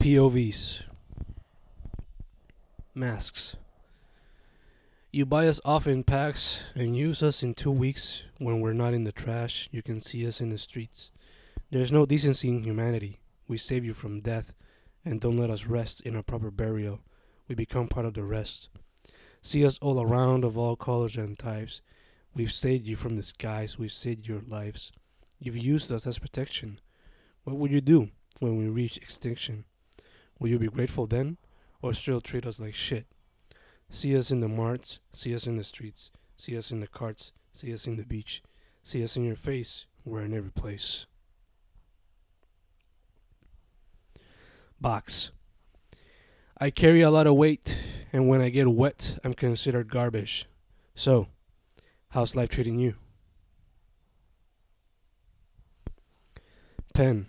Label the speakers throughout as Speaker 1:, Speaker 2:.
Speaker 1: POVs. Masks. You buy us off in packs and use us in two weeks when we're not in the trash. You can see us in the streets. There's no decency in humanity. We save you from death and don't let us rest in a proper burial. We become part of the rest. See us all around of all colors and types. We've saved you from the skies. We've saved your lives. You've used us as protection. What would you do when we reach extinction? Will you be grateful then, or still treat us like shit? See us in the marts, see us in the streets, see us in the carts, see us in the beach, see us in your face, we're in every place. Box. I carry a lot of weight, and when I get wet, I'm considered garbage. So, how's life treating you? Pen.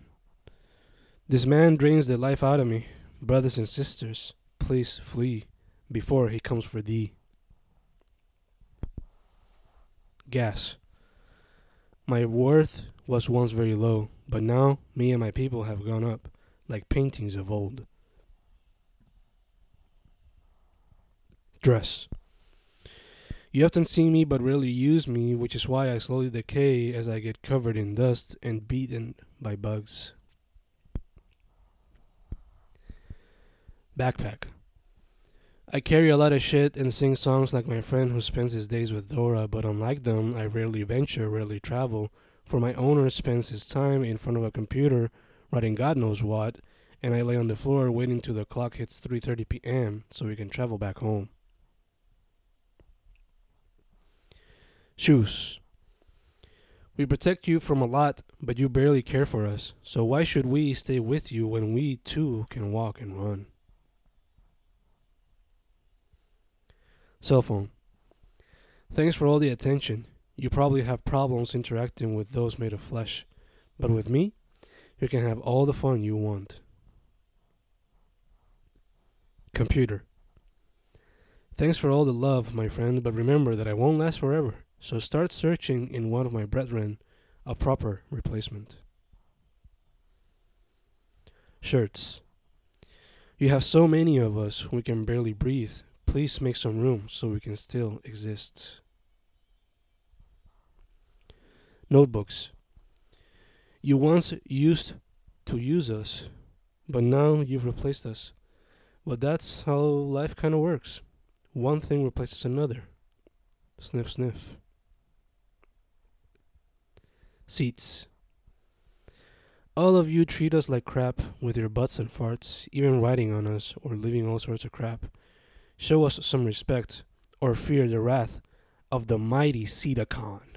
Speaker 1: This man drains the life out of me. Brothers and sisters, please flee before he comes for thee. Gas. My worth was once very low, but now me and my people have gone up like paintings of old. Dress. You often see me but rarely use me, which is why I slowly decay as I get covered in dust and beaten by bugs. Backpack. I carry a lot of shit and sing songs like my friend who spends his days with Dora, but unlike them, I rarely venture, rarely travel, for my owner spends his time in front of a computer writing God knows what, and I lay on the floor waiting till the clock hits 3:30 p.m. so we can travel back home. Shoes. We protect you from a lot, but you barely care for us. So why should we stay with you when we too can walk and run? Cell phone. Thanks for all the attention. You probably have problems interacting with those made of flesh, but with me, you can have all the fun you want. Computer. Thanks for all the love, my friend, but remember that I won't last forever, so start searching in one of my brethren a proper replacement. Shirts. You have so many of us, we can barely breathe. Please make some room so we can still exist. Notebooks. You once used to use us, but now you've replaced us. But that's how life kind of works. One thing replaces another. Sniff, sniff. Seats. All of you treat us like crap with your butts and farts, even writing on us or leaving all sorts of crap. Show us some respect or fear the wrath of the mighty Cedacon.